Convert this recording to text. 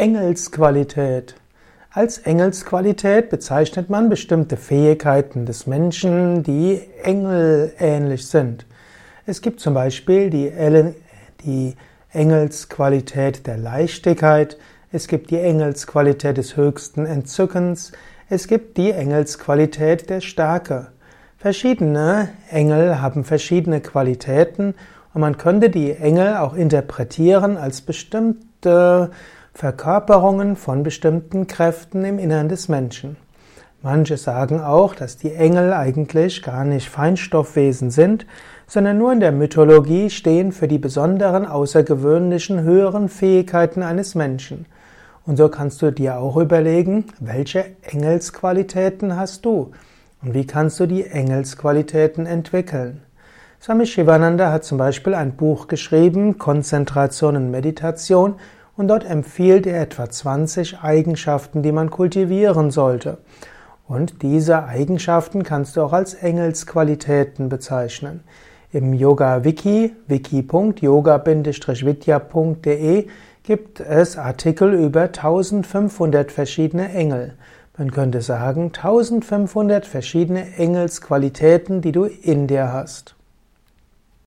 Engelsqualität. Als Engelsqualität bezeichnet man bestimmte Fähigkeiten des Menschen, die engelähnlich sind. Es gibt zum Beispiel die, die Engelsqualität der Leichtigkeit, es gibt die Engelsqualität des höchsten Entzückens, es gibt die Engelsqualität der Stärke. Verschiedene Engel haben verschiedene Qualitäten und man könnte die Engel auch interpretieren als bestimmte Verkörperungen von bestimmten Kräften im Innern des Menschen. Manche sagen auch, dass die Engel eigentlich gar nicht Feinstoffwesen sind, sondern nur in der Mythologie stehen für die besonderen, außergewöhnlichen, höheren Fähigkeiten eines Menschen. Und so kannst du dir auch überlegen, welche Engelsqualitäten hast du und wie kannst du die Engelsqualitäten entwickeln. Swami Shivananda hat zum Beispiel ein Buch geschrieben, Konzentration und Meditation, und dort empfiehlt er etwa 20 Eigenschaften, die man kultivieren sollte. Und diese Eigenschaften kannst du auch als Engelsqualitäten bezeichnen. Im Yoga Wiki, wiki.yoga-vidya.de gibt es Artikel über 1500 verschiedene Engel. Man könnte sagen 1500 verschiedene Engelsqualitäten, die du in dir hast.